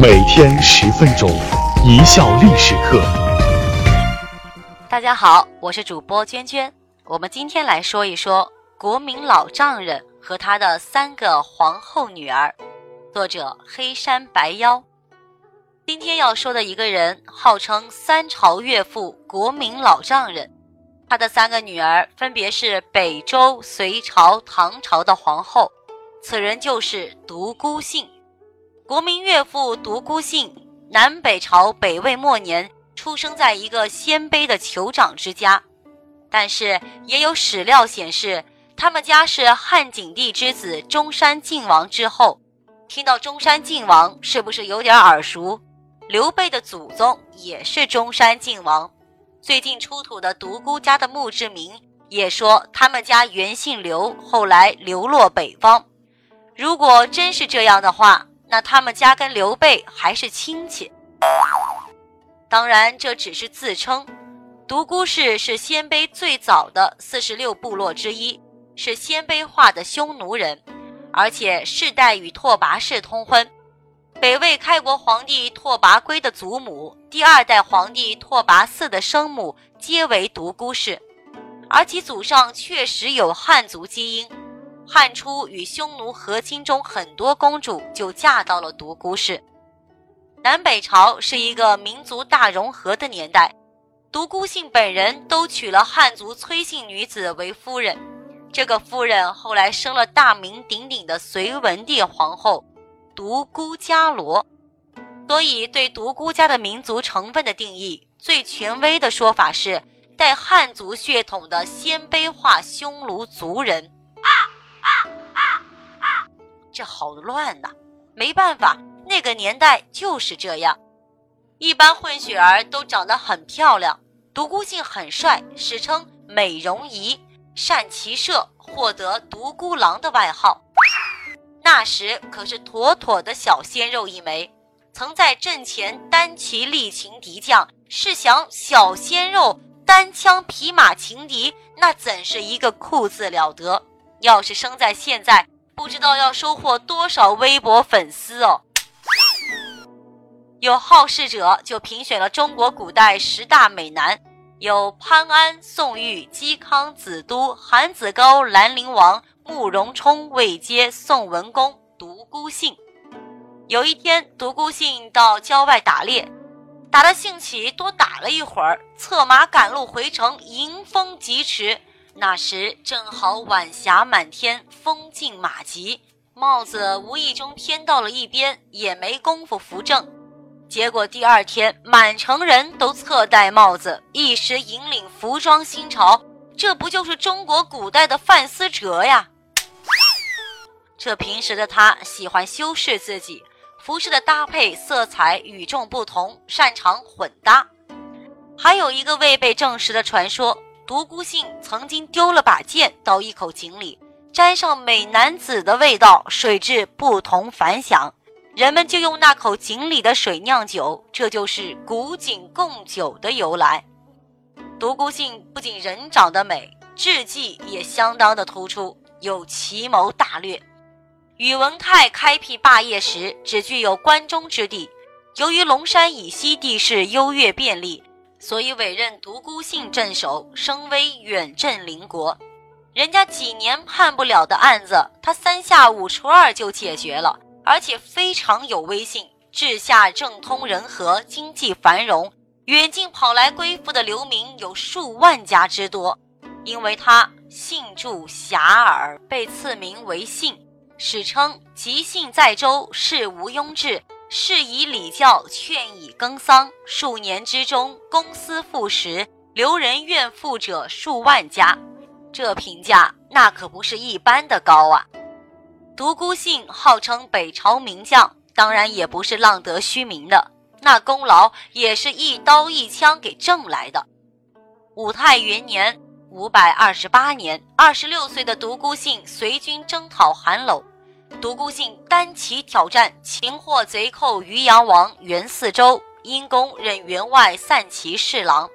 每天十分钟，一笑历史课。大家好，我是主播娟娟。我们今天来说一说国民老丈人和他的三个皇后女儿。作者黑山白妖。今天要说的一个人，号称三朝岳父、国民老丈人。他的三个女儿分别是北周、隋朝、唐朝的皇后。此人就是独孤信。国民岳父独孤信，南北朝北魏末年出生在一个鲜卑的酋长之家，但是也有史料显示，他们家是汉景帝之子中山靖王之后。听到中山靖王，是不是有点耳熟？刘备的祖宗也是中山靖王。最近出土的独孤家的墓志铭也说，他们家原姓刘，后来流落北方。如果真是这样的话，那他们家跟刘备还是亲戚。当然，这只是自称。独孤氏是鲜卑最早的四十六部落之一，是鲜卑化的匈奴人，而且世代与拓跋氏通婚。北魏开国皇帝拓跋圭的祖母，第二代皇帝拓跋嗣的生母，皆为独孤氏，而其祖上确实有汉族基因。汉初与匈奴和亲中，很多公主就嫁到了独孤氏。南北朝是一个民族大融合的年代，独孤信本人都娶了汉族崔姓女子为夫人，这个夫人后来生了大名鼎鼎的隋文帝皇后。独孤伽罗，所以对独孤家的民族成分的定义，最权威的说法是带汉族血统的鲜卑化匈奴族人。啊啊啊这好乱呐！没办法，那个年代就是这样。一般混血儿都长得很漂亮，独孤信很帅，史称美容仪，善骑射，获得独孤狼的外号。那时可是妥妥的小鲜肉一枚，曾在阵前单骑力擒敌将。试想，小鲜肉单枪匹马擒敌，那怎是一个酷字了得？要是生在现在，不知道要收获多少微博粉丝哦。有好事者就评选了中国古代十大美男，有潘安、宋玉、嵇康、子都、韩子高、兰陵王。慕容冲、位阶、宋文公、独孤信。有一天，独孤信到郊外打猎，打得兴起，多打了一会儿，策马赶路回城，迎风疾驰。那时正好晚霞满天，风劲马急，帽子无意中偏到了一边，也没工夫扶正。结果第二天，满城人都侧戴帽子，一时引领服装新潮。这不就是中国古代的范思哲呀？这平时的他喜欢修饰自己，服饰的搭配色彩与众不同，擅长混搭。还有一个未被证实的传说：独孤信曾经丢了把剑到一口井里，沾上美男子的味道，水质不同凡响，人们就用那口井里的水酿酒，这就是古井贡酒的由来。独孤信不仅人长得美，智计也相当的突出，有奇谋大略。宇文泰开辟霸业时，只具有关中之地。由于龙山以西地势优越便利，所以委任独孤信镇守，声威远震邻国。人家几年判不了的案子，他三下五除二就解决了，而且非常有威信。治下政通人和，经济繁荣，远近跑来归附的流民有数万家之多。因为他姓祝遐迩，被赐名为信。史称吉信在周，世无庸治，是以礼教，劝以耕桑。数年之中，公私赋实，留人怨妇者数万家。这评价那可不是一般的高啊！独孤信号称北朝名将，当然也不是浪得虚名的，那功劳也是一刀一枪给挣来的。武泰元年。五百二十八年，二十六岁的独孤信随军征讨韩楼，独孤信单骑挑战，擒获贼寇渔阳王袁嗣周，因功任员外散骑侍郎，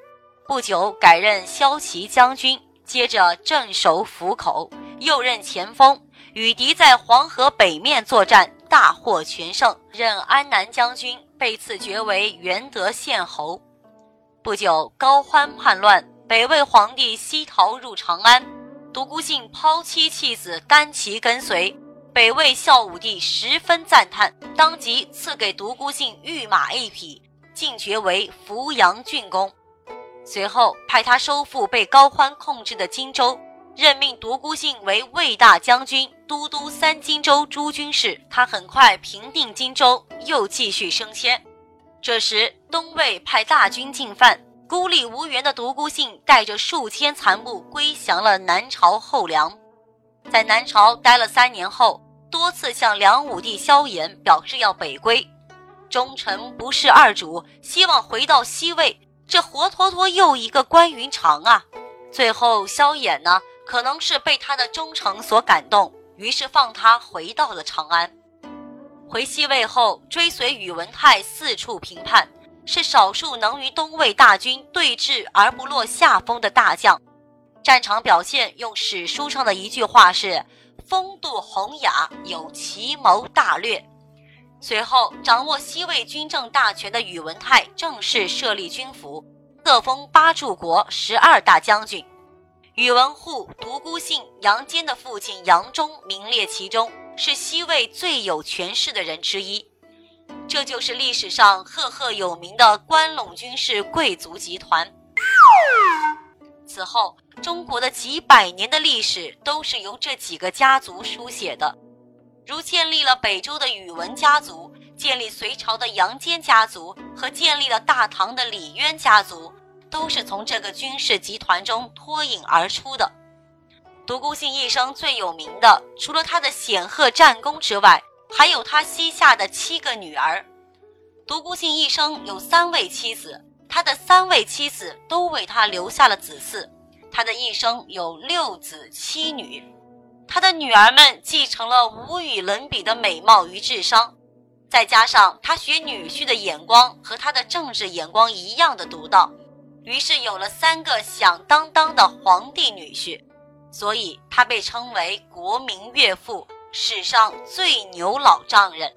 不久改任骁骑将军，接着镇守府口，又任前锋，与敌在黄河北面作战，大获全胜，任安南将军，被赐爵为元德县侯。不久，高欢叛乱，北魏皇帝西逃入长安，独孤信抛妻弃子，单骑跟随。北魏孝武帝十分赞叹，当即赐给独孤信御马一匹，进爵为扶阳郡公。随后派他收复被高欢控制的荆州。任命独孤信为魏大将军、都督三荆州诸军事。他很快平定荆州，又继续升迁。这时，东魏派大军进犯，孤立无援的独孤信带着数千残部归降了南朝后梁。在南朝待了三年后，多次向梁武帝萧衍表示要北归。忠臣不是二主，希望回到西魏，这活脱脱又一个关云长啊！最后，萧衍呢？可能是被他的忠诚所感动，于是放他回到了长安。回西魏后，追随宇文泰四处平叛，是少数能与东魏大军对峙而不落下风的大将。战场表现用史书上的一句话是：“风度宏雅，有奇谋大略。”随后，掌握西魏军政大权的宇文泰正式设立军府，册封八柱国十二大将军。宇文护、独孤信、杨坚的父亲杨忠名列其中，是西魏最有权势的人之一。这就是历史上赫赫有名的关陇军事贵族集团。此后，中国的几百年的历史都是由这几个家族书写的，如建立了北周的宇文家族，建立隋朝的杨坚家族，和建立了大唐的李渊家族。都是从这个军事集团中脱颖而出的。独孤信一生最有名的，除了他的显赫战功之外，还有他膝下的七个女儿。独孤信一生有三位妻子，他的三位妻子都为他留下了子嗣。他的一生有六子七女，他的女儿们继承了无与伦比的美貌与智商，再加上他学女婿的眼光和他的政治眼光一样的独到。于是有了三个响当当的皇帝女婿，所以他被称为国民岳父，史上最牛老丈人。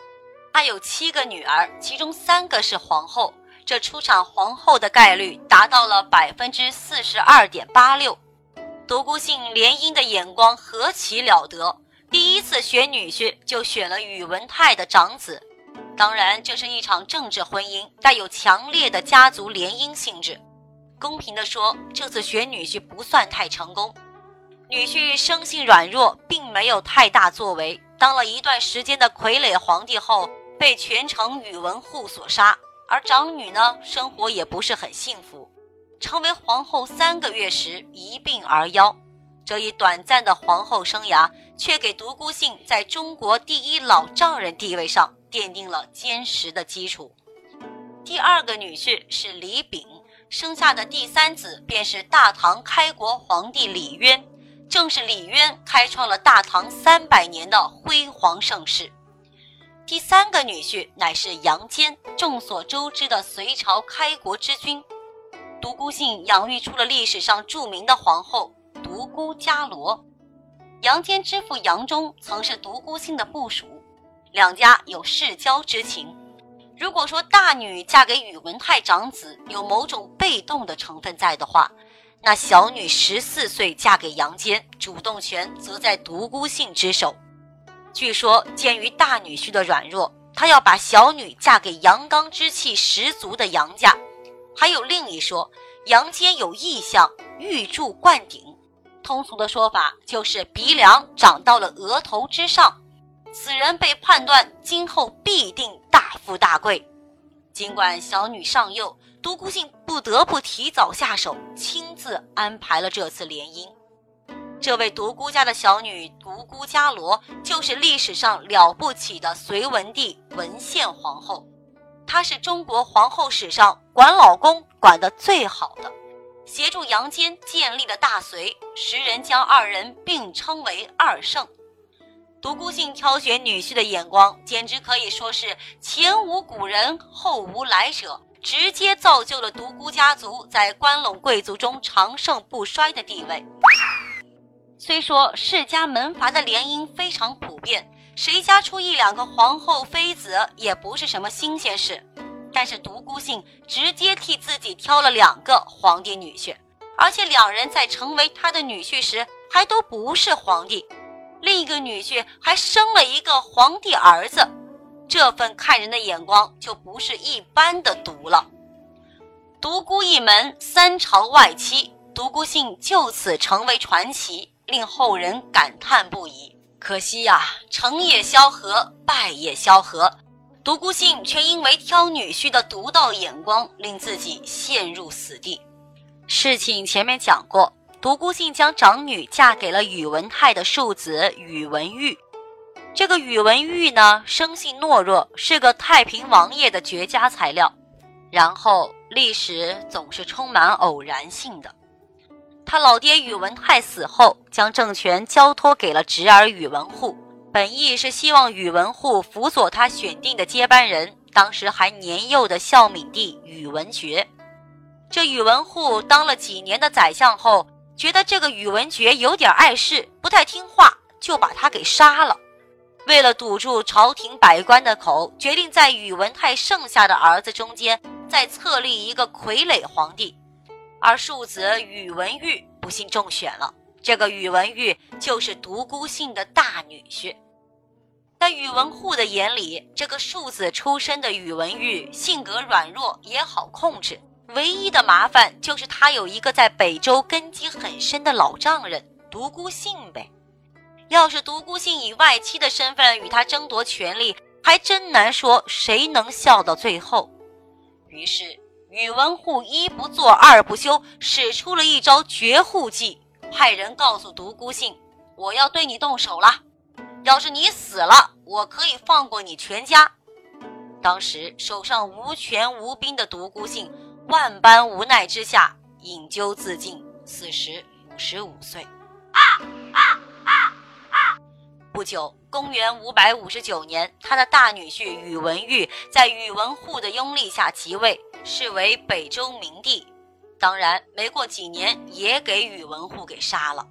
他有七个女儿，其中三个是皇后，这出场皇后的概率达到了百分之四十二点八六。独孤信联姻的眼光何其了得，第一次选女婿就选了宇文泰的长子。当然，这是一场政治婚姻，带有强烈的家族联姻性质。公平地说，这次选女婿不算太成功。女婿生性软弱，并没有太大作为。当了一段时间的傀儡皇帝后，被全城宇文护所杀。而长女呢，生活也不是很幸福。成为皇后三个月时，一病而夭。这一短暂的皇后生涯，却给独孤信在中国第一老丈人地位上奠定了坚实的基础。第二个女婿是李炳。生下的第三子便是大唐开国皇帝李渊，正是李渊开创了大唐三百年的辉煌盛世。第三个女婿乃是杨坚，众所周知的隋朝开国之君。独孤信养育出了历史上著名的皇后独孤伽罗。杨坚之父杨忠曾是独孤信的部属，两家有世交之情。如果说大女嫁给宇文泰长子有某种被动的成分在的话，那小女十四岁嫁给杨坚，主动权则在独孤信之手。据说，鉴于大女婿的软弱，他要把小女嫁给阳刚之气十足的杨家。还有另一说，杨坚有异象，玉柱灌顶，通俗的说法就是鼻梁长到了额头之上。此人被判断今后必定大富大贵。尽管小女尚幼，独孤信不得不提早下手，亲自安排了这次联姻。这位独孤家的小女独孤伽罗，就是历史上了不起的隋文帝文献皇后。她是中国皇后史上管老公管得最好的，协助杨坚建立了大隋，时人将二人并称为二圣。独孤信挑选女婿的眼光，简直可以说是前无古人后无来者，直接造就了独孤家族在关陇贵族中长盛不衰的地位。虽说世家门阀的联姻非常普遍，谁家出一两个皇后妃子也不是什么新鲜事。但是独孤信直接替自己挑了两个皇帝女婿，而且两人在成为他的女婿时还都不是皇帝，另一个女婿还生了一个皇帝儿子，这份看人的眼光就不是一般的毒了。独孤一门三朝外戚，独孤信就此成为传奇，令后人感叹不已。可惜呀，成也萧何，败也萧何。独孤信却因为挑女婿的独到眼光，令自己陷入死地。事情前面讲过，独孤信将长女嫁给了宇文泰的庶子宇文毓。这个宇文毓呢，生性懦弱，是个太平王爷的绝佳材料。然后历史总是充满偶然性的。他老爹宇文泰死后，将政权交托给了侄儿宇文护。本意是希望宇文护辅佐他选定的接班人，当时还年幼的孝敏帝宇文觉。这宇文护当了几年的宰相后，觉得这个宇文觉有点碍事，不太听话，就把他给杀了。为了堵住朝廷百官的口，决定在宇文泰剩下的儿子中间再册立一个傀儡皇帝，而庶子宇文毓不幸中选了。这个宇文毓就是独孤信的大女婿。在宇文护的眼里，这个庶子出身的宇文毓性格软弱，也好控制。唯一的麻烦就是他有一个在北周根基很深的老丈人独孤信呗。要是独孤信以外戚的身份与他争夺权力，还真难说谁能笑到最后。于是宇文护一不做二不休，使出了一招绝户计，派人告诉独孤信：“我要对你动手了。”要是你死了，我可以放过你全家。当时手上无权无兵的独孤信，万般无奈之下饮咎自尽，死时五十五岁。不久，公元五百五十九年，他的大女婿宇文毓在宇文护的拥立下即位，是为北周明帝。当然，没过几年，也给宇文护给杀了。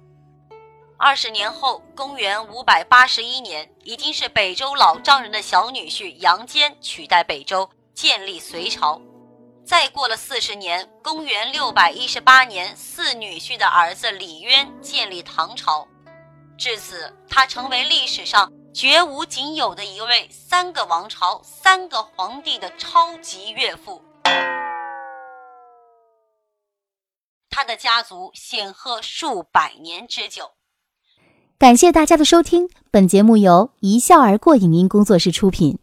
二十年后，公元五百八十一年，已经是北周老丈人的小女婿杨坚取代北周，建立隋朝。再过了四十年，公元六百一十八年，四女婿的儿子李渊建立唐朝。至此，他成为历史上绝无仅有的一位三个王朝、三个皇帝的超级岳父。他的家族显赫数百年之久。感谢大家的收听，本节目由一笑而过影音工作室出品。